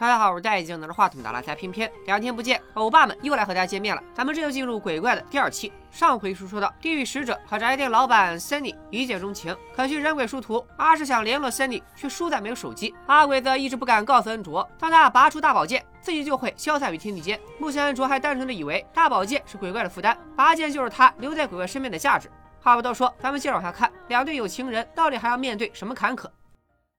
大家好，我是戴眼镜拿着话筒的拉塞，偏偏两天不见，欧巴们又来和大家见面了。咱们这就进入鬼怪的第二期。上回书说到，地狱使者和炸药店老板 Sunny 一见钟情，可惜人鬼殊途。阿是想联络 Sunny，却输在没有手机。阿鬼则一直不敢告诉恩卓，当他拔出大宝剑，自己就会消散于天地间。目前恩卓还单纯的以为大宝剑是鬼怪的负担，拔剑就是他留在鬼怪身边的价值。话不多说，咱们接着往下看，两对有情人到底还要面对什么坎坷？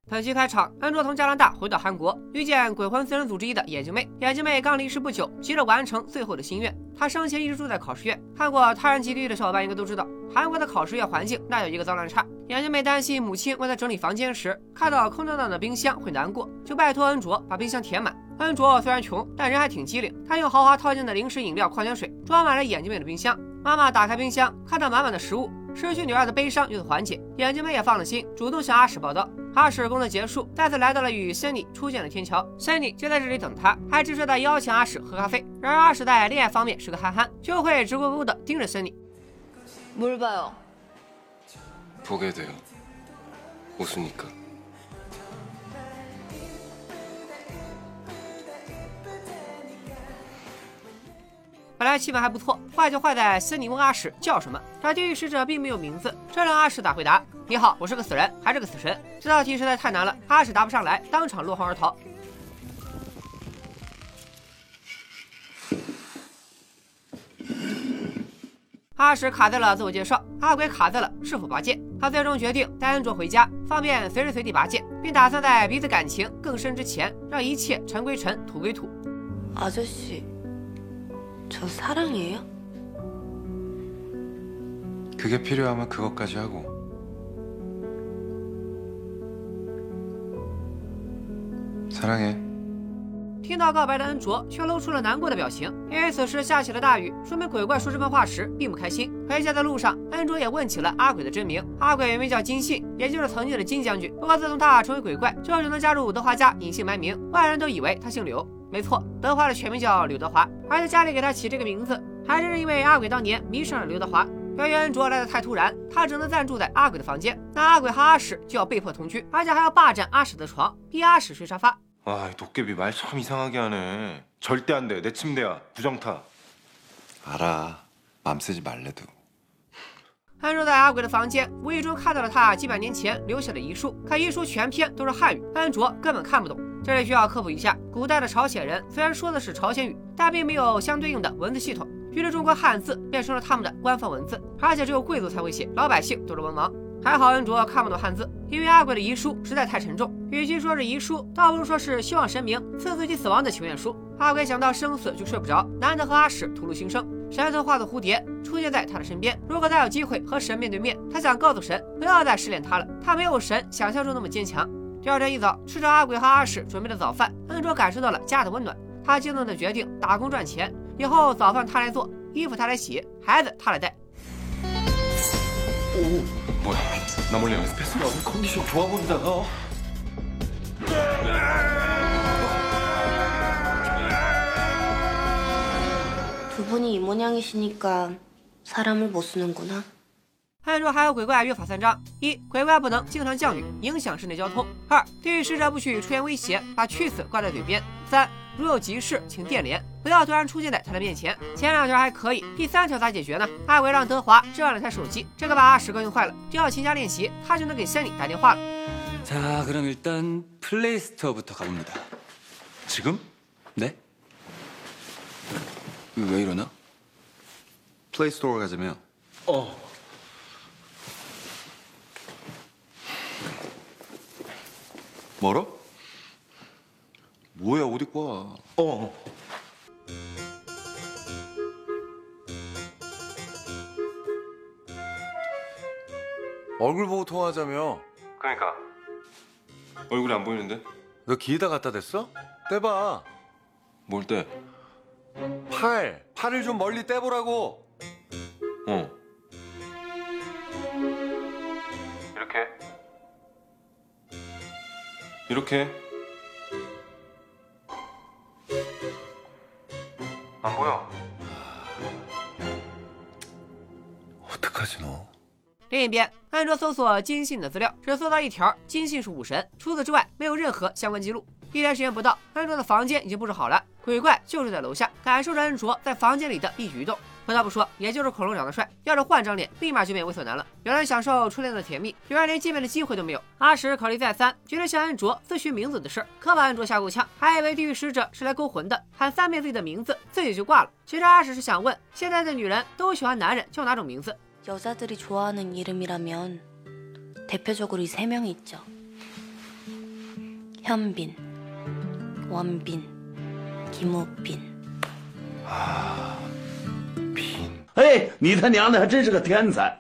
本期开场，安卓从加拿大回到韩国，遇见鬼魂四人组之一的眼镜妹。眼镜妹刚离世不久，急着完成最后的心愿。她生前一直住在考试院，看过《他人即地狱》的小伙伴应该都知道，韩国的考试院环境那叫一个脏乱差。眼镜妹担心母亲为她整理房间时看到空荡荡的冰箱会难过，就拜托恩卓把冰箱填满。恩卓虽然穷，但人还挺机灵，他用豪华套件的零食、饮料、矿泉水装满了眼镜妹的冰箱。妈妈打开冰箱，看到满满的食物。失去女儿的悲伤由此缓解，眼镜妹也放了心，主动向阿史报道。阿史工作结束，再次来到了与 Sunny 出现的天桥，Sunny 就在这里等他，还直率的邀请阿史喝咖啡。然而阿史在恋爱方面是个憨憨，就会直勾勾的盯着 Sunny。뭘 봐요? 보게 돼요. 웃으니까. 本来气氛还不错，坏就坏在森尼问阿史叫什么，这地狱使者并没有名字，这让阿史咋回答？你好，我是个死人，还是个死神？这道题实在太难了，阿史答不上来，当场落荒而逃。阿史卡在了自我介绍，阿鬼卡在了是否拔剑。他最终决定带安卓回家，方便随时随地拔剑，并打算在彼此感情更深之前，让一切尘归尘，土归土。아저씨 저사랑이에요 그게 필요하면 그것까지 하고. 사랑해. 听到告白的恩卓却露出了难过的表情，因为此时下起了大雨，说明鬼怪说这番话时并不开心。回家的路上，恩卓也问起了阿鬼的真名，阿鬼原名叫金信，也就是曾经的金将军。不过自从他成为鬼怪，就只能加入德华家隐姓埋名，外人都以为他姓柳。 没错，德华的全名叫柳德华，而在家里给他起这个名字，还真是因为阿鬼当年迷上了刘德华。由于恩卓来的太突然，他只能暂住在阿鬼的房间，那阿鬼和阿史就要被迫同居，而且还要霸占阿史的床，逼阿史睡沙发。 와, 이 도깨비 말 참 이상하게 하네. 절대 안 돼. 내 침대야. 부정타. 알아. 맘 쓰지 말래도. 安卓在阿鬼的房间无意中看到了他几百年前留下的遗书，可遗书全篇都是汉语，安卓根本看不懂。 这里需要科普一下，古代的朝鲜人虽然说的是朝鲜语，但并没有相对应的文字系统，于是中国汉字变成了他们的官方文字，而且只有贵族才会写，老百姓都是文盲。还好恩卓看不懂汉字，因为阿鬼的遗书实在太沉重，与其说是遗书，倒不如说是希望神明赐自己死亡的请愿书。阿鬼想到生死就睡不着，难得和阿史吐露心声。神曾化作蝴蝶出现在他的身边，如果再有机会和神面对面，他想告诉神不要再失恋他了，他没有神想象中那么坚强。第二天一早，吃着阿鬼和阿史准备的早饭，恩卓感受到了家的温暖，他激动的决定打工赚钱，以后早饭他来做，衣服他来洗，孩子他来带。 뭐야? 나 몰래 연습했어? 오늘 컨디션 좋아 보인다 너. 두 분이 이 모양이시니까 사람을 못 쓰는구나. 按说还有鬼怪约法三章：一、鬼怪不能经常降雨，影响室内交通；二、地狱使者不许出现威胁，把去死挂在嘴边；三、如有急事，请电联，不要突然出现在他的面前。前两条还可以，第三条咋解决呢？阿鬼让德华置换了台手机，这个把阿史哥用坏了，只要勤加练习，他就能给森里打电话了。 자, 그럼 일단 플레이스토어부터 가봅니다. 지금? 네? 왜 이러나? 플레이스토어 가자며. 어. 멀어? 뭐야 옷 입고 와. 어. 얼굴 보고 통화하자며. 그러니까 얼굴이 안 보이는데? 너 기에다 갖다 댔어? 떼봐. 뭘 때? 팔. 팔을 좀 멀리 떼보라고. 이렇게. 안 보여. 어떡하지 너? 另一边，安卓搜索金信的资料，只搜到一条金信是武神，除此之外没有任何相关记录。 一天时间不到，恩卓的房间已经布置好了，鬼怪就住在楼下，感受着恩卓在房间里的一举一动。 不得不说，也就是恐龙长得帅，要是换张脸，立马就变猥琐男了。有人享受初恋的甜蜜，有人连见面的机会都没有。阿史考虑再三，决定向恩卓咨询名字的事，可把恩卓吓够呛，还以为地狱使者是来勾魂的，喊三遍自己的名字，自己就挂了。其实阿史是想问，现在的女人都喜欢男人叫哪种名字？ 여자들이 좋아하는 이름이라면 대표적으로 이 세 명이 있죠. 현빈, 원빈, 김우빈. 哎，你他娘的还真是个天才！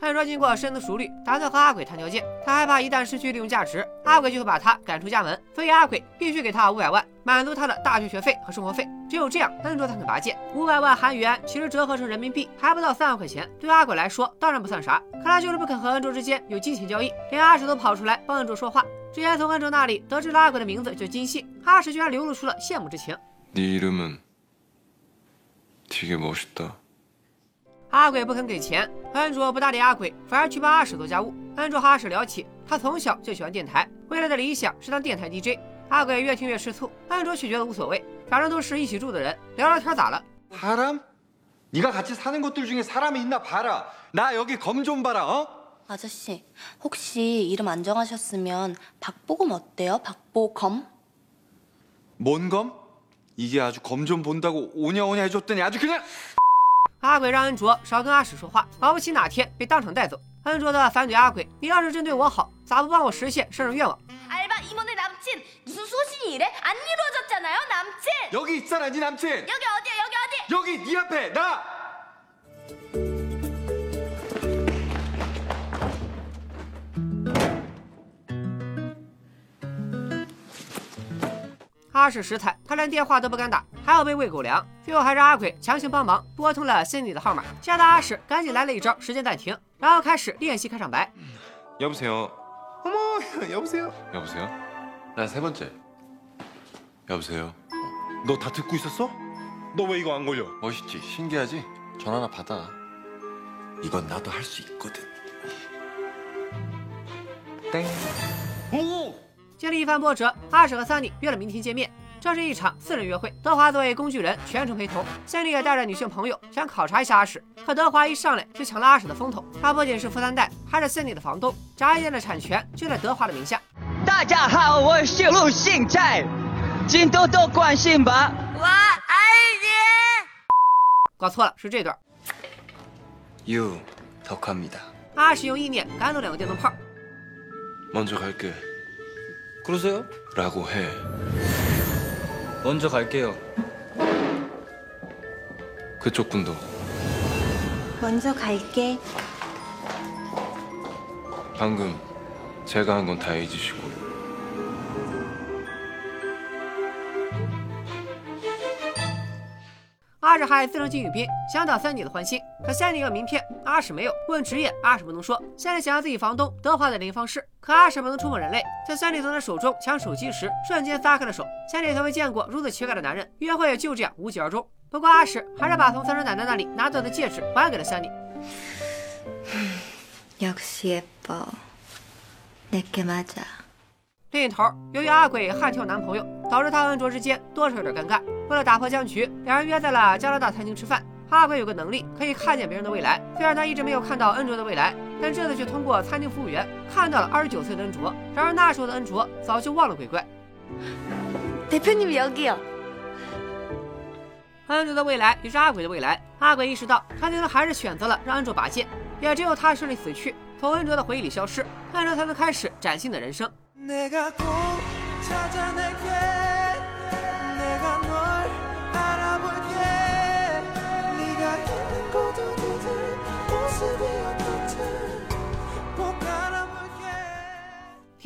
恩卓经过深思熟虑，打算和阿鬼谈条件。他害怕一旦失去利用价值，阿鬼就会把他赶出家门，所以阿鬼必须给他五百万，满足他的大学学费和生活费。只有这样，恩卓才肯拔剑。五百万韩元其实折合成人民币还不到三万块钱，对阿鬼来说当然不算啥。可他就是不肯和恩卓之间有金钱交易，连阿史都跑出来帮恩卓说话。之前从恩卓那里得知了阿鬼的名字叫金信，阿史居然流露出了羡慕之情。 네 이름은 되게 멋있다. 阿鬼不肯给钱，恩卓不搭理阿鬼，反而去帮阿史做家务。恩卓和阿史聊起，他从小就喜欢电台，未来的理想是当电台 DJ。阿鬼越听越吃醋，恩卓却觉得无所谓，反正都是一起住的人，聊聊天咋了？ 사람? 네가 같이 사는 곳들 중에 사람이 있나 봐라. 나 여기 검 좀 봐라. 어? 아저씨, 혹시 이름 안 정하셨으면 박보검 어때요? 박보검? 뭔 검? 이게 아주 검 좀 본다고 오냐오냐 해줬더니 아주 그냥 阿鬼让恩卓少跟阿史说话，保不齐哪天被当场带走。恩卓的反怼阿鬼：“你要是真对我好，咋不帮我实现生日愿望？ 알바 임원의 남친 무슨 소신이 이래? 안 이루어졌잖아요, 남친. 여기 있잖아 네 남친. 여기 어디야? 여기 어디? 여기 네 앞에 나. 阿史实在，他连电话都不敢打，还要被喂狗粮。最后还是阿鬼强行帮忙拨通了 Cindy 的号码，吓得阿史赶紧来了一招时间暂停，然后开始练习开场白。 여보세요. 어머 여보세요. 여보세요? 나 세 번째. 여보세요? 너 다 듣고 있었어? 너 왜 이거 안 걸려? 멋있지? 신기하지? 전화나 받아. 이건 나도 할 수 있거든. 땡. 经历一番波折，阿史和三妮约了明天见面。这是一场私人约会，德华作为工具人全程陪同，三妮也带着女性朋友想考察一下阿史。可德华一上来就抢了阿史的风头，他不仅是富三代，还是三妮的房东，炸衣店的产权就在德华的名下。大家好，我是谢路信菜，请多多关心吧。我爱搞错了，是这段。 유 덕화입니다. 阿史用意念赶走两个电灯泡， 먼저 갈게. 그러세요? 라고 해. 먼저 갈게요. 그쪽 분도 먼저 갈게. 방금 제가 한 건 다 잊으시고 阿史还自称金宇彬，想讨三弟的欢心，可三弟有。名片，阿史没有。问职业，阿史不能说。三弟想要自己房东德华的联系方式，可阿史不能触碰人类。在三弟从他手中抢手机时，瞬间撒开了手。三弟从未见过如此缺钙的男人，约会也就这样无疾而终。不过阿史还是把从三叔奶奶那里拿走的戒指还给了三弟。嗯另一头，由于阿鬼悍跳男朋友，导致他和恩卓之间多少有点尴尬。为了打破僵局，两人约在了加拿大餐厅吃饭。阿鬼有个能力，可以看见别人的未来。虽然他一直没有看到恩卓的未来，但这次却通过餐厅服务员看到了二十九岁的恩卓。然而那时候的恩卓早就忘了鬼怪。恩卓的未来也是阿鬼的未来。阿鬼意识到，餐厅的还是选择了让恩卓拔剑。也只有他顺利死去，从恩卓的回忆里消失，恩卓才能开始崭新的人生。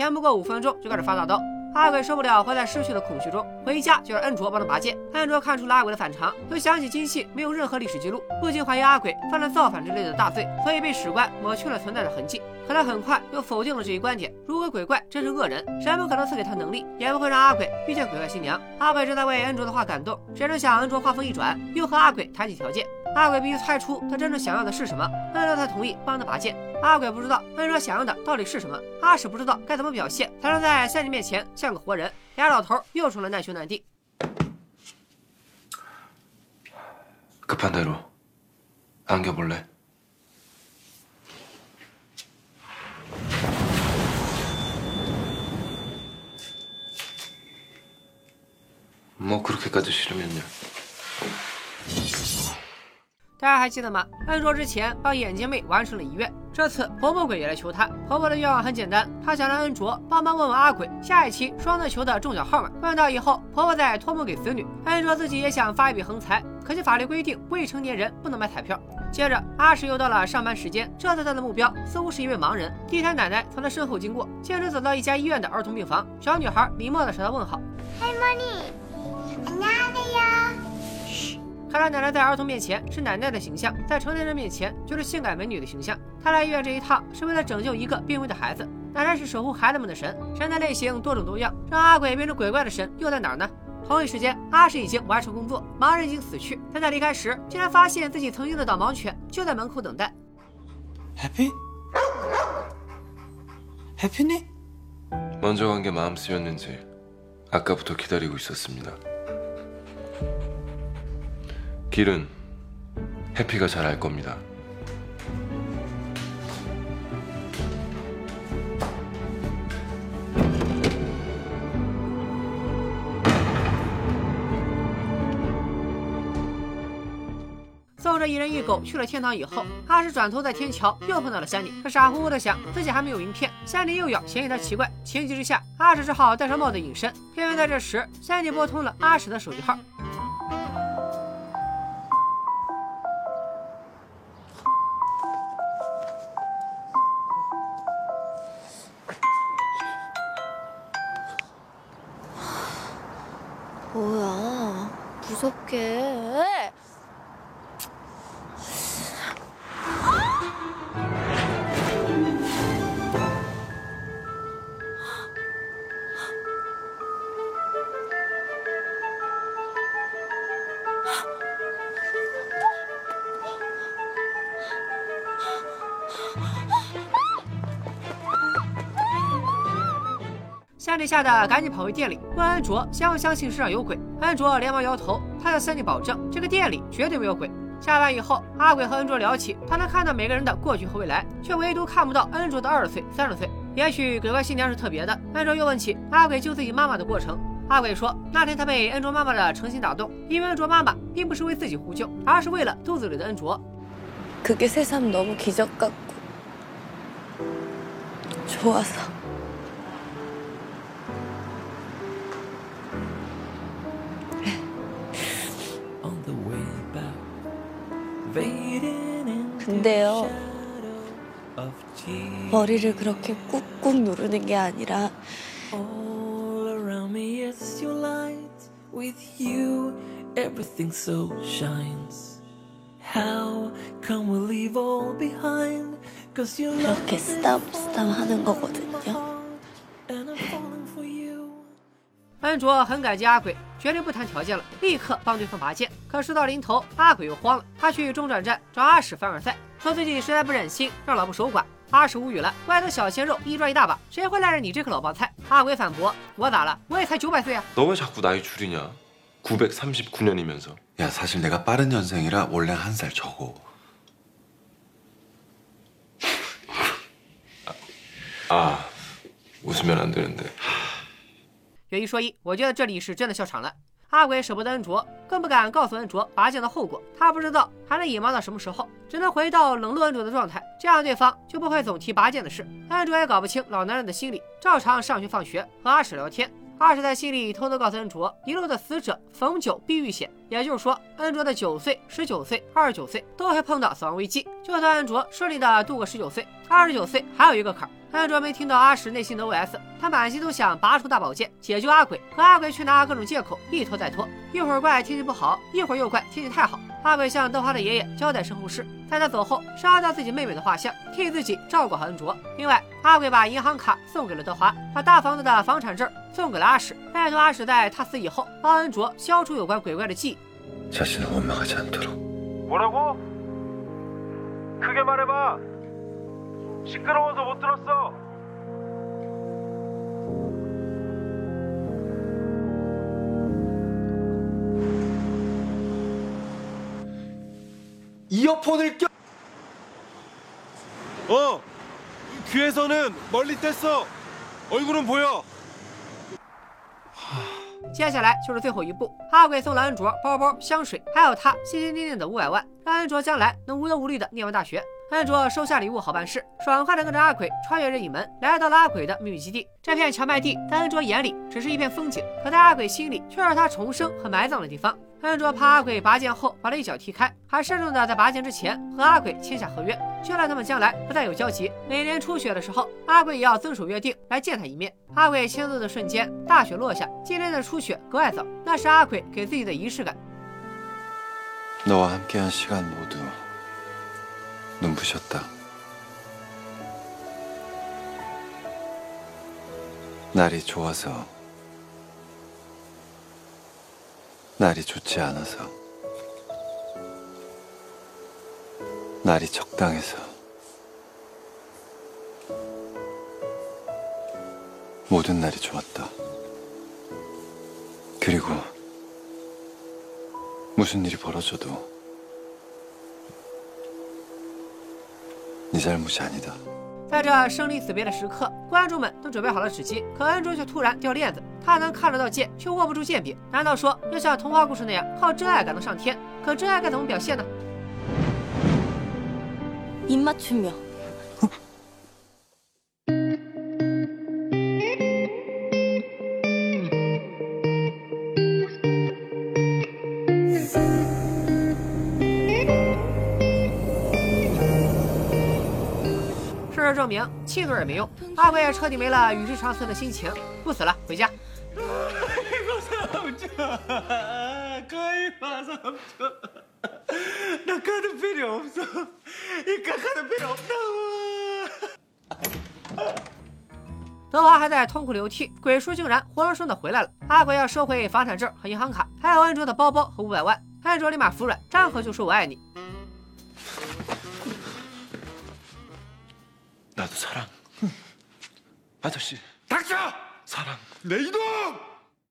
天不过五分钟就开始发大刀。阿鬼受不了活在失去的恐惧中，回家就让恩卓帮他拔剑。恩卓看出了阿鬼的反常，又想起金器没有任何历史记录，不禁怀疑阿鬼犯了造反之类的大罪，所以被史官抹去了存在的痕迹。可他很快又否定了这一观点。如果鬼怪真是恶人，神不可能赐给他能力，也不会让阿鬼遇见鬼怪新娘。阿鬼正在为恩卓的话感动，谁成想恩卓话锋一转，又和阿鬼谈起条件。阿鬼必须猜出他真正想要的是什么，恩卓才同意帮他拔剑。阿鬼不知道恩卓想要的到底是什么，阿史不知道该怎么表现才能在三妮面前像个活人。 俩老头又成了难兄难弟。 급한 대로 안겨볼래? 뭐 그렇게까지 싫으면요. 大家还记得吗？恩卓之前帮眼尖妹完成了遗愿， 这次婆婆鬼也来求她。婆婆的愿望很简单，她想让恩卓帮忙问问阿鬼下一期双色球的中奖号码。问到以后，婆婆再托梦给子女。恩卓自己也想发一笔横财，可惜法律规定未成年人不能买彩票。接着，阿史又到了上班时间，这次他的目标似乎是一位盲人。地摊奶奶从他身后经过，径直走到一家医院的儿童病房。小女孩礼貌地朝他问好。看来奶奶在儿童面前是奶奶的形象，在成年人面前就是性感美女的形象。她来医院这一趟是为了拯救一个病危的孩子。奶奶是守护孩子们的神，神的类型多种多样，让阿鬼变成鬼怪的神又在哪儿呢？同一时间，阿史已经完成工作，盲人已经死去。在他离开时，竟然发现自己曾经的导盲犬就在门口等待。 해피? 해피니? 먼저 간 게 마음 쓰였는지 아까부터 기다리고 있었습니다. 길은 해피가 잘 알 겁니다. “ 一人一狗去了天堂以后，阿史转头在天桥又碰到了山里。他傻乎乎的想自己还没有名片，山里又要嫌疑他奇怪，情急之下，阿史只好戴上帽子隐身。偏偏在这时，山里拨通了阿史的手机号。山里吓得赶紧跑回店里，问安卓相不相信世上有鬼。安卓连忙摇头，他向三弟保证，这个店里绝对没有鬼。下班以后，阿鬼和恩卓聊起，他能看到每个人的过去和未来，却唯独看不到恩卓的二十岁、三十岁。也许鬼怪新娘是特别的。恩卓又问起阿鬼救自己妈妈的过程，阿鬼说，那天他被恩卓妈妈的诚心打动，因为恩卓妈妈并不是为自己呼救，而是为了肚子里的恩卓。 그게 새삼 너무 기적 같고 좋아서. 근데요. the shadow of tears 머리를 그렇게 꾹꾹 누르는 게 아니라 All around me is your light With you everything so shines How come we leave all behind Cause you love 이렇게 쓰담쓰담 하는 거거든요. And I'm falling for you 安卓很感激阿鬼，决定不谈条件了，立刻帮对方拔剑。可事到临头，阿鬼又慌了，他去中转站找阿史凡尔赛， 说自己实在不忍心让老婆守寡。阿史无语了，外头小鲜肉一抓一大把，谁会赖着你这颗老帮菜？阿鬼反驳：我咋了？我也才九百岁啊！ 너 왜 자꾸 나이 줄이냐? 939년이면서. 야 사실 내가 빠른 년생이라 원래 한 살 적어. 아, 웃으면 안 되는데. 有一说一，我觉得这里是真的笑场了。 阿鬼舍不得恩卓，更不敢告诉恩卓拔剑的后果。他不知道还能隐瞒到什么时候，只能回到冷落恩卓的状态，这样对方就不会总提拔剑的事。恩卓也搞不清老男人的心理，照常上学放学，和阿史聊天。阿史在心里偷偷告诉恩卓，一路的死者逢九必遇险，也就是说，恩卓的九岁、十九岁、二十九岁都会碰到死亡危机。就算恩卓顺利的度过十九岁，二十九岁还有一个坎儿。安卓没听到阿史内心的 OS，他满心都想拔出大宝剑解救阿鬼，可阿鬼却拿各种借口一拖再拖，一会儿怪天气不好，一会儿又怪天气太好。阿鬼向德华的爷爷交代身后事，在他走后杀掉自己妹妹的画像，替自己照顾好恩卓。另外，阿鬼把银行卡送给了德华，把大房子的房产证送给了阿史，拜托阿史在他死以后帮恩卓消除有关鬼怪的记忆。 자신을 원망하지 않도록. 뭐라고? 크게 말해봐. 시끄러워서 못 들었어. 이어폰을 껴. 어. 귀에서는 멀리 뗐어. 얼굴은 보여. 接下来就是最后一步，阿鬼送了安卓包包、香水，还有他心心念念的五百万，让安卓将来能无忧无虑的念完大学。恩卓收下礼物，好办事，爽快的跟着阿鬼穿越任意门，来到了阿鬼的秘密基地。这片荞麦地在恩卓眼里只是一片风景，可在阿鬼心里却是他重生和埋葬的地方。恩卓怕阿鬼拔剑后把他一脚踢开，还慎重的在拔剑之前和阿鬼签下合约，确认他们将来不再有交集。每年初雪的时候，阿鬼也要遵守约定来见他一面。阿鬼签字的瞬间，大雪落下，今年的初雪格外早，那是阿鬼给自己的仪式感。 눈부셨다. 날이 좋아서 날이 좋지 않아서 날이 적당해서 모든 날이 좋았다. 그리고 무슨 일이 벌어져도 你在忍不下你的。在这生离死别的时刻，观众们都准备好了纸巾，可恩珠却突然掉链子，她能看得到剑，却握不住剑柄，难道说要像童话故事那样，靠真爱感动上天？可真爱该怎么表现呢？名，气嘴也没用。阿鬼也彻底没了与世长存的心情，不死了，回家。可以吗？那哥的病了，你哥哥的病了，那我。德华还在痛哭流涕，鬼叔竟然活生生的回来了。阿鬼要收回房产证和银行卡，还有安卓的包包和五百万。安卓立马服软，张口就说我爱你。 나도 사랑. 아저씨. 닥쳐 사랑. 내 이동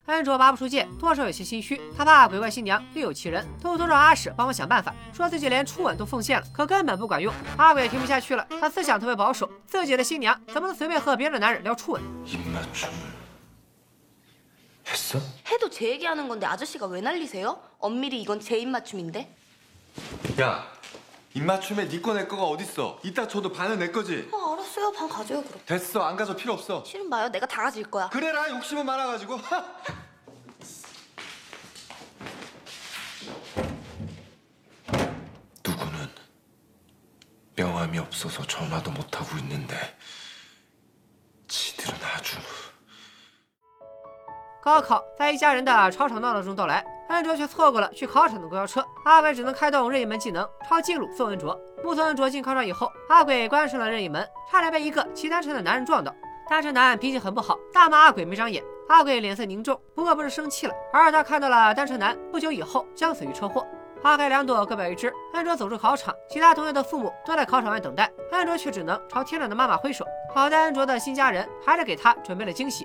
恩卓拔不出剑，多少有些心虚。他怕鬼怪新娘另有其人，偷偷让阿史帮忙想办法，说自己连初吻都奉献了，可根本不管用。阿鬼听不下去了，他思想特别保守，自己的新娘怎么能随便和别的男人聊初吻？ 입맞춤을 했어? 해도 제 얘기하는 건데 아저씨가 왜 난리세요? 엄밀히 이건 제 입맞춤인데. 야, 입맞춤에 네 거 내 거가 어딨어? 이따 줘도 반은 내 거지. 어, 알았어요. 방 가져요 그럼. 됐어, 안 가져 필요 없어. 싫은 봐요. 내가 다 가질 거야. 그래라 욕심은 많아가지고. 누구는 명함이 없어서 전화도 못 하고 있는데 지들은 아주 高考在一家人的吵吵闹闹中到来， 恩卓却错过了去考场的公交车。阿鬼只能开动任意门技能，抄近路送恩卓。目送恩卓进考场以后，阿鬼关上了任意门，差点被一个骑单车的男人撞到。单车男脾气很不好，大骂阿鬼没长眼。阿鬼脸色凝重，不过不是生气了，而是他看到了单车男不久以后将死于车祸。花开两朵，各表一枝。恩卓走出考场，其他同学的父母都在考场外等待，恩卓却只能朝天亮的妈妈挥手。好在恩卓的新家人还是给他准备了惊喜。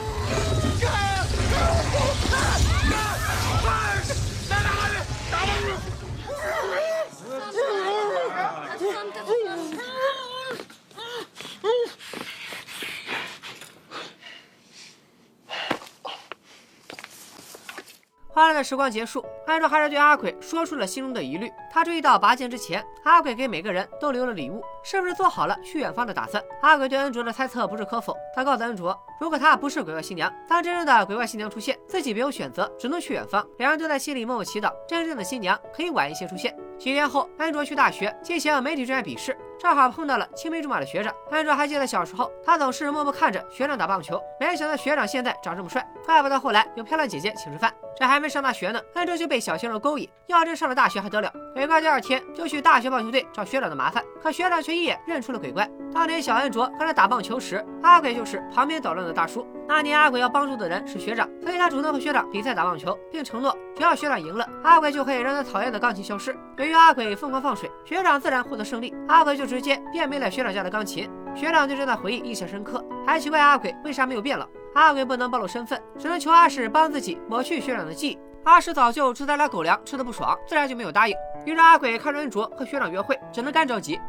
你看啊我操欢乐的时光》结束，安卓还是对阿鬼说出了心中的疑虑。他注意到拔剑之前，阿鬼给每个人都留了礼物，是不是做好了去远方的打算？阿鬼对恩卓的猜测不置可否，他告诉恩卓，如果他不是鬼怪新娘，当真正的鬼怪新娘出现，自己别无选择，只能去远方。两人都在心里默默祈祷，真正的新娘可以晚一些出现。几天后，安卓去大学进行媒体专业笔试，正好碰到了青梅竹马的学长。安卓还记得小时候，他总是默默看着学长打棒球，没想到学长现在长这么帅，怪不得后来有漂亮姐姐请吃饭。这还没上大学呢，安卓就被小鲜肉勾引。要真上了大学还得了？鬼怪第二天就去大学棒球队找学长的麻烦，可学长却一眼认出了鬼怪。当年小安卓跟他打棒球时，阿鬼就是旁边捣乱的大叔。那年阿鬼要帮助的人是学长，所以他主动和学长比赛打棒球，并承诺只要学长赢了，阿鬼就可以让他讨厌的钢琴消失。由于阿鬼疯狂放水，学长自然获得胜利，阿鬼就直接变没了学长家的钢琴。学长对这段回忆印象深刻，还奇怪阿鬼为啥没有变老。阿鬼不能暴露身份，只能求阿史帮自己抹去学长的记忆。阿史早就吃他俩狗粮，吃的不爽，自然就没有答应。于是阿鬼看着恩卓和学长约会，只能干着急。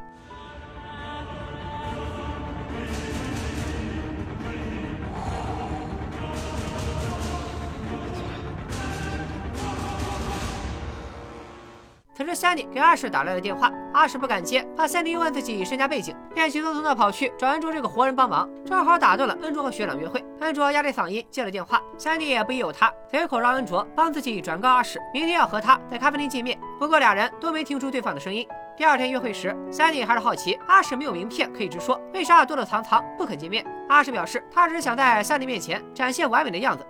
此时，Sandy 给阿史打来了电话，阿史不敢接，怕 Sandy 又问自己身家背景，便急匆匆的跑去找恩卓这个活人帮忙，正好打断了恩卓和学长约会。恩卓压着嗓音接了电话，Sandy 也不疑有他，随口让恩卓帮自己转告阿史，明天要和他在咖啡厅见面。不过俩人都没听出对方的声音。第二天约会时，Sandy 还是好奇阿史没有名片可以直说，为啥躲躲藏藏不肯见面？阿史表示他只是想在 Sandy 面前展现完美的样子。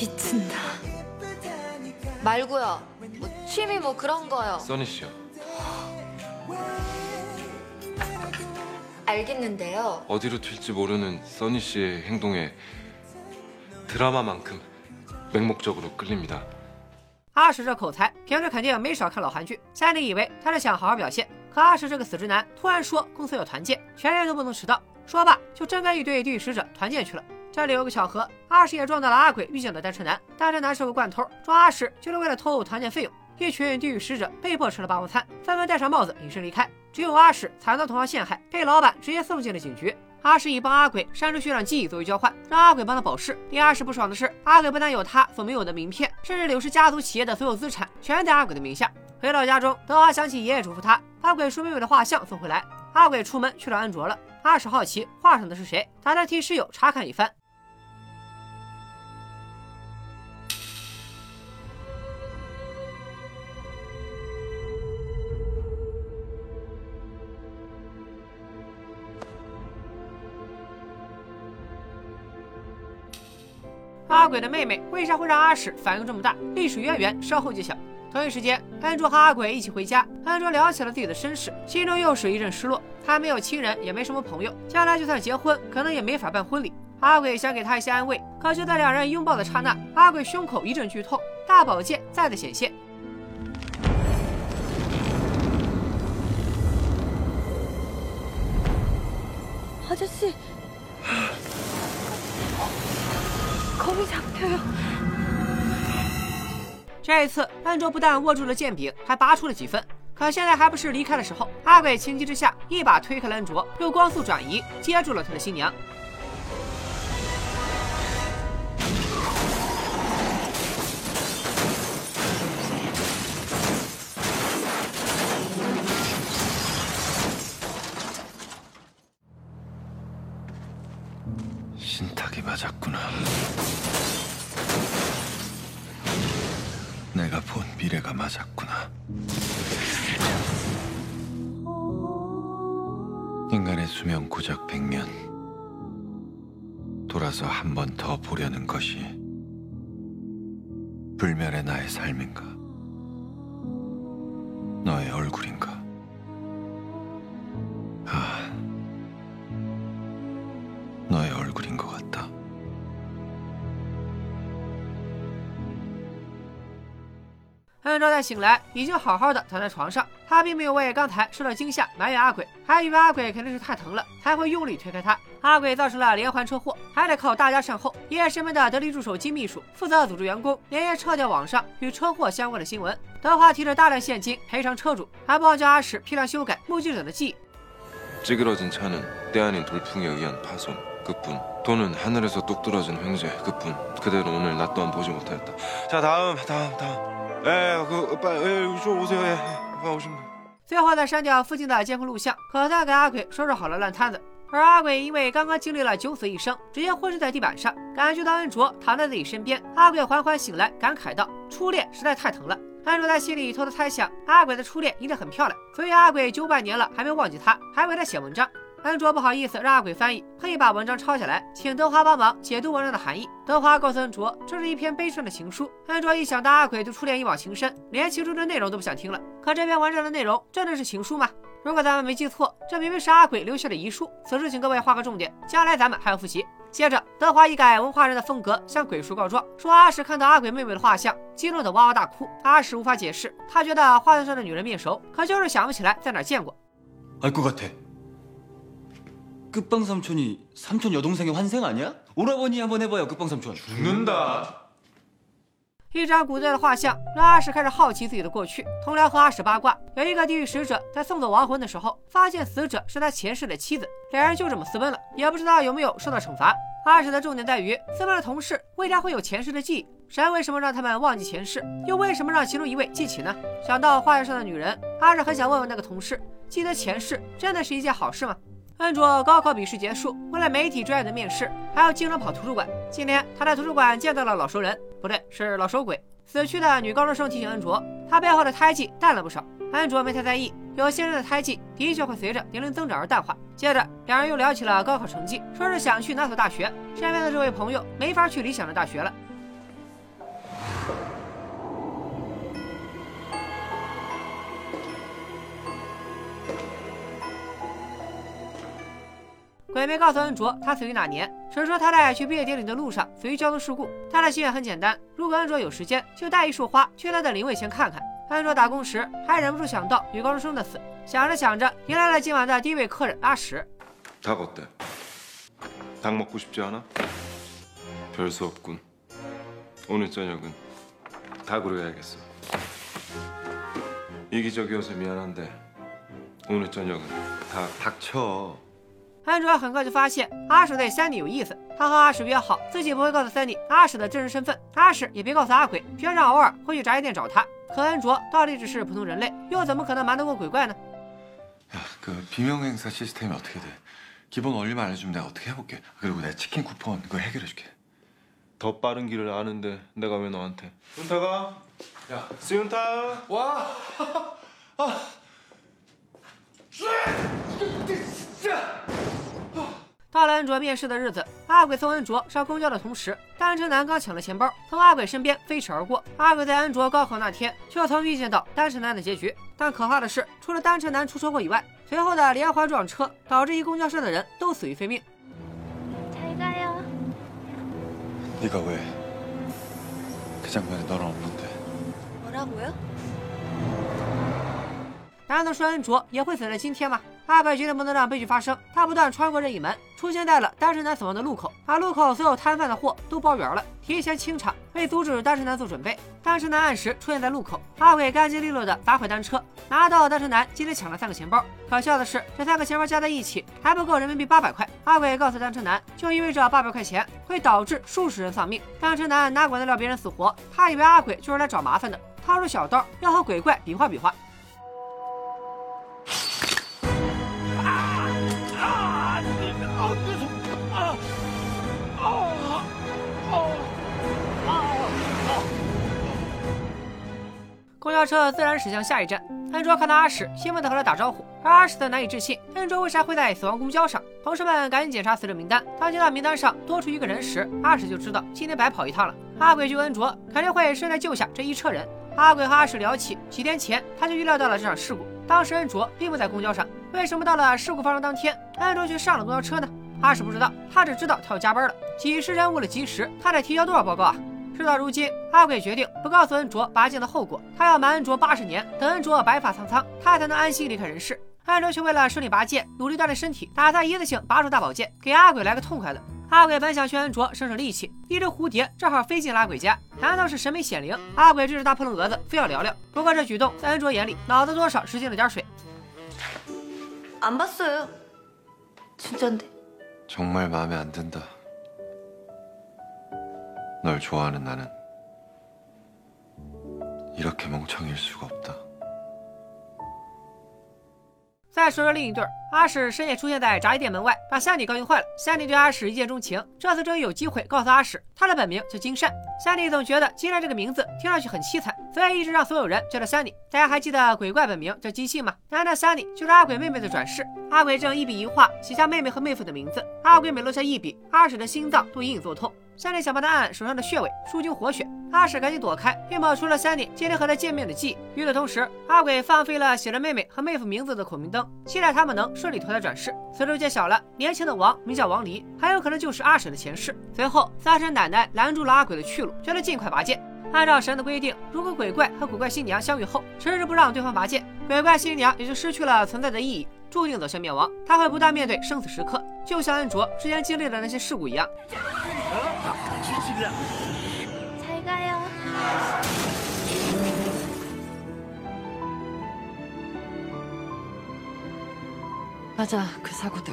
우빈 씨는 뭐 좋아하세요? 써니 씨요. 비친다. 말고요. 뭐 취미 뭐 그런 거요. 써니 씨요. 알겠는데요. 어디로 튈지 모르는 써니 씨의 행동에 드라마만큼 맹목적으로 끌립니다. 阿史这口才，平时肯定没少看老韩剧。Sandy 以为他是想好好表现，可阿史这个死直男突然说公司要团建，全员都不能迟到。说罢就真跟一堆地狱使者团建去了。 这里有个巧合，阿史也撞到了阿鬼遇见的单车男，单车男是个惯偷，撞阿史就是为了偷团建费用。一群地狱使者被迫吃了霸王餐，纷纷戴上帽子隐身离开。只有阿史惨遭同行陷害，被老板直接送进了警局。阿史以帮阿鬼删除学长记忆作为交换，让阿鬼帮他保释。令阿史不爽的是，阿鬼不但有他所没有的名片，甚至柳氏家族企业的所有资产全在阿鬼的名下。回到家中，德华想起爷爷嘱咐他把鬼叔妹妹的画像送回来。阿鬼出门去找安卓了。阿史好奇画上的是谁，打算替室友查看一番。阿鬼的妹妹为啥会让阿史反应这么大？历史渊源稍后揭晓。同一时间，安卓和阿鬼一起回家。安卓聊起了自己的身世，心中又是一阵失落。他没有亲人，也没什么朋友，将来就算结婚，可能也没法办婚礼。阿鬼想给他一些安慰，可就在两人拥抱的刹那，阿鬼胸口一阵剧痛，大宝剑再次显现。아 这一次，安卓不但握住了剑柄，还拔出了几分。可现在还不是离开的时候。阿鬼情急之下，一把推开了安卓，用光速转移接住了他的新娘。 신탁이 맞았구나. 내가 본 미래가 맞았구나. 인간의 수명 고작 100년. 돌아서 한 번 더 보려는 것이 불멸의 나의 삶인가? 在醒来已经好好的躺在床上，他并没有为刚才受到惊吓埋怨阿鬼，还以为阿鬼肯定是太疼了才会用力推开他。阿鬼造成了连环车祸，还得靠大家善后。爷爷身边的得力助手金秘书负责组织员工连夜撤掉网上与车祸相关的新闻。德华提着大量现金赔偿车主，还帮叫阿史批量修改目击者的记忆。 찌그러진 차는 때 아닌 돌풍에 의한 파손 그뿐 돈은 하늘에서 뚝 떨어진 횡재 그뿐 그대로 오늘 낮 또한 보지 못하였다 자 다음 다음 다음 哎，我把哎，我说我最爱，我什么？最后，再删掉附近的监控录像，可他给阿鬼收拾好了烂摊子。而阿鬼因为刚刚经历了九死一生，直接昏睡在地板上，感觉到恩卓躺在自己身边。阿鬼缓缓醒来，感慨道：“初恋实在太疼了。”恩卓在心里偷偷猜想，阿鬼的初恋一定很漂亮，所以阿鬼九百年了还没忘记他，还为他写文章。恩卓不好意思让阿鬼翻译，特意把文章抄下来，请德华帮忙解读文章的含义。德华告诉恩卓，这是一篇悲伤的情书。恩卓一想到阿鬼对初恋一往情深，连情书的内容都不想听了。可这篇文章的内容真的是情书吗？如果咱们没记错，这明明是阿鬼留下的遗书。此时，请各位画个重点，将来咱们还要复习。接着，德华一改文化人的风格，向鬼叔告状，说阿史看到阿鬼妹妹的画像，激动的哇哇大哭。阿史无法解释，他觉得画像上的女人面熟，可就是想不起来在哪见过。알 것 같아. 끝방 삼촌이 삼촌 여동생의 환생 아니야? 오라버니 한번 해봐요, 끝방 삼촌. 죽는다. 一张古代的画像让阿史开始好奇自己的过去。同僚和阿史八卦，有一个地狱使者在送走亡魂的时候，发现死者是他前世的妻子，两人就这么私奔了，也不知道有没有受到惩罚。阿史的重点在于私奔的同事为啥会有前世的记忆？神为什么让他们忘记前世？又为什么让其中一位记起呢？想到画像上的女人，阿史很想问问那个同事，记得前世真的是一件好事吗？ 安卓高考笔试结束，为了媒体专业的面试，还要经常跑图书馆。今天他在图书馆见到了老熟人，不对，是老熟鬼。死去的女高中生提醒安卓，她背后的胎记淡了不少。安卓没太在意，有些人的胎记的确会随着年龄增长而淡化。接着，两人又聊起了高考成绩，说是想去哪所大学。身边的这位朋友没法去理想的大学了。鬼没告诉恩卓他死于哪年，只说他在去毕业典礼的路上死于交通事故。他的心愿很简单，如果恩卓有时间，就带一束花去他的灵位前看看。恩卓打工时还忍不住想到女高中生的死，想着想着，迎来了今晚的第一位客人阿史。 닭 어때? 닭 먹고 싶지 않아? 별 수 없군. 오늘 저녁은 닭으로 해야겠어. 이기적이어서 미안한데 오늘 저녁은 닭 닥쳐. 安卓很快就发现阿史对三弟有意思，他和阿史约好自己不会告诉三弟阿史的真实身份，阿史也别告诉阿鬼，平常偶尔会去炸鸡店找他。可安卓到底只是普通人类，又怎么可能瞒得过鬼怪呢？到了恩卓面试的日子，阿鬼送恩卓上公交的同时，单车男刚抢了钱包，从阿鬼身边飞驰而过。阿鬼在恩卓高考那天，就曾预见到单车男的结局。但可怕的是，除了单车男出车祸以外，随后的连环撞车，导致一公交车的人都死于非命。难道说恩卓也会死在今天吗？阿鬼决定不能让悲剧发生，他不断穿过任意门，出现在了单身男死亡的路口，把路口所有摊贩的货都包圆了，提前清场，为阻止单身男做准备。单身男按时出现在路口，阿鬼干净利落的砸毁单车，拿到单身男今天抢了三个钱包。可笑的是，这三个钱包加在一起还不够人民币八百块。阿鬼告诉单身男，就意味着八百块钱会导致数十人丧命。单身男哪管得了别人死活，他以为阿鬼就是来找麻烦的，掏出小刀要和鬼怪比划比划。公交车自然驶向下一站。恩卓看到阿史，兴奋地和他打招呼，而阿史则难以置信，恩卓为啥会在死亡公交上？同事们赶紧检查死者名单，当接到名单上多出一个人时，阿史就知道今天白跑一趟了。阿鬼救恩卓，肯定会顺带救下这一车人。阿鬼和阿史聊起，几天前他就预料到了这场事故，当时恩卓并不在公交上，为什么到了事故发生当天，恩卓却上了公交车呢？阿史不知道，他只知道他要加班了，几十人为了及时，他得提交多少报告啊？事到如今，阿鬼决定不告诉恩卓拔剑的后果，他要瞒恩卓八十年，等恩卓白发苍苍，他才能安心离开人世。恩卓却为了顺利拔剑，努力锻炼身体，打算一次性拔出大宝剑，给阿鬼来个痛快的。阿鬼本想劝恩卓省省力气，一只蝴蝶正好飞进了阿鬼家，难道是神没显灵？阿鬼这只大扑棱蛾子非要聊聊。不过这举动在恩卓眼里，脑子多少是进了点水。 안 봤어요. 진짠데. 정말 마음에 안 든다. 널 좋아하는 나는 이렇게 멍청일 수가 없다. 再说说另一对儿，阿史深夜出现在炸鸡店门外，把三弟高兴坏了。三弟对阿史一见钟情，这次终于有机会告诉阿史，他的本名叫金善。三弟总觉得金善这个名字听上去很凄惨，所以一直让所有人叫他三弟。大家还记得鬼怪本名叫金信吗？难道三弟就是阿鬼妹妹的转世？阿鬼正一笔一画写下妹妹和妹夫的名字，阿鬼每落下一笔，阿史的心脏都隐隐作痛。 三弟想帮他按手上的穴位，输精活血。阿史赶紧躲开，并跑出了三弟今天和他见面的记忆。与此同时，阿鬼放飞了写着妹妹和妹夫名字的孔明灯，期待他们能顺利投胎转世。随后揭晓了，年轻的王名叫王离，很有可能就是阿史的前世。随后，三神奶奶拦住了阿鬼的去路，叫他尽快拔剑。按照神的规定，如果鬼怪和鬼怪新娘相遇后迟迟不让对方拔剑，鬼怪新娘也就失去了存在的意义，注定走向灭亡。他会不断面对生死时刻，就像安卓之前经历的那些事故一样。 잘 가요. 맞아, 그 사고들.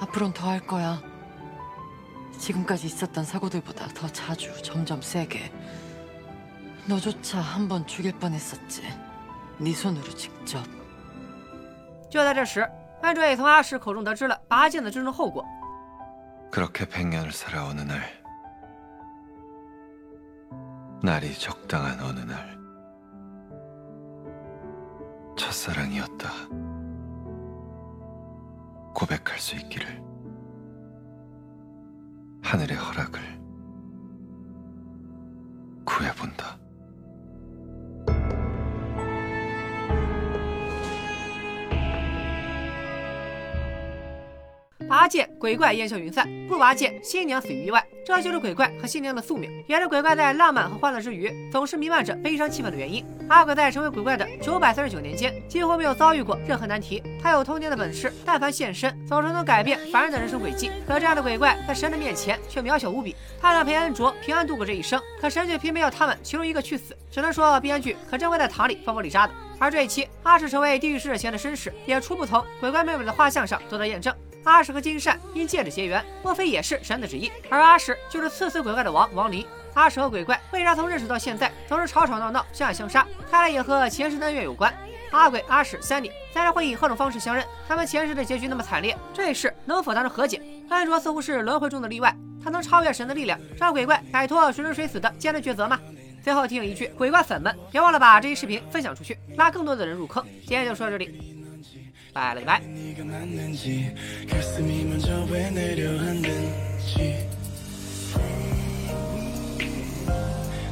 앞으론 더 할 거야. 지금까지 있었던 사고들보다 더 자주, 점점 세게. 너조차 한 번 죽일 뻔했었지. 네 손으로 직접. 就在这时，安卓也从阿史口中得知了拔剑的真正后果。 그렇게 백년을 살아 어느 날 날이 적당한 어느 날 첫사랑이었다 고백할 수 있기를 하늘의 허락을 구해본다 拔剑，鬼怪烟消云散；不拔剑，新娘死于意外。这就是鬼怪和新娘的宿命，也是鬼怪在浪漫和欢乐之余，总是弥漫着悲伤气氛的原因。阿鬼在成为鬼怪的九百三十九年间，几乎没有遭遇过任何难题。他有通天的本事，但凡现身，总是能改变凡人的人生轨迹。可这样的鬼怪，在神的面前却渺小无比。他想陪恩卓平安度过这一生，可神却偏偏要他们其中一个去死。只能说编剧可真会在塔里放玻璃渣的。而这一期，阿史成为地狱使者前的身世，也初步从鬼怪妹妹的画像上得到验证。阿史和金善因戒指结缘，莫非也是神的旨意？而阿史就是刺死鬼怪的王王林。阿史和鬼怪为啥从认识到现在总是吵吵闹闹、相爱相杀？看来也和前世恩怨有关。阿鬼、阿史、三弟三人会以何种方式相认？他们前世的结局那么惨烈，这一世能否达成和解？安卓似乎是轮回中的例外，他能超越神的力量，让鬼怪摆脱谁生谁死的艰难抉择吗？最后提醒一句，鬼怪粉们别忘了把这一视频分享出去，拉更多的人入坑。今天就说到这里。 빠르바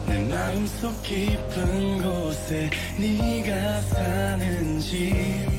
내 마음속 깊은 곳에 네가 사는지.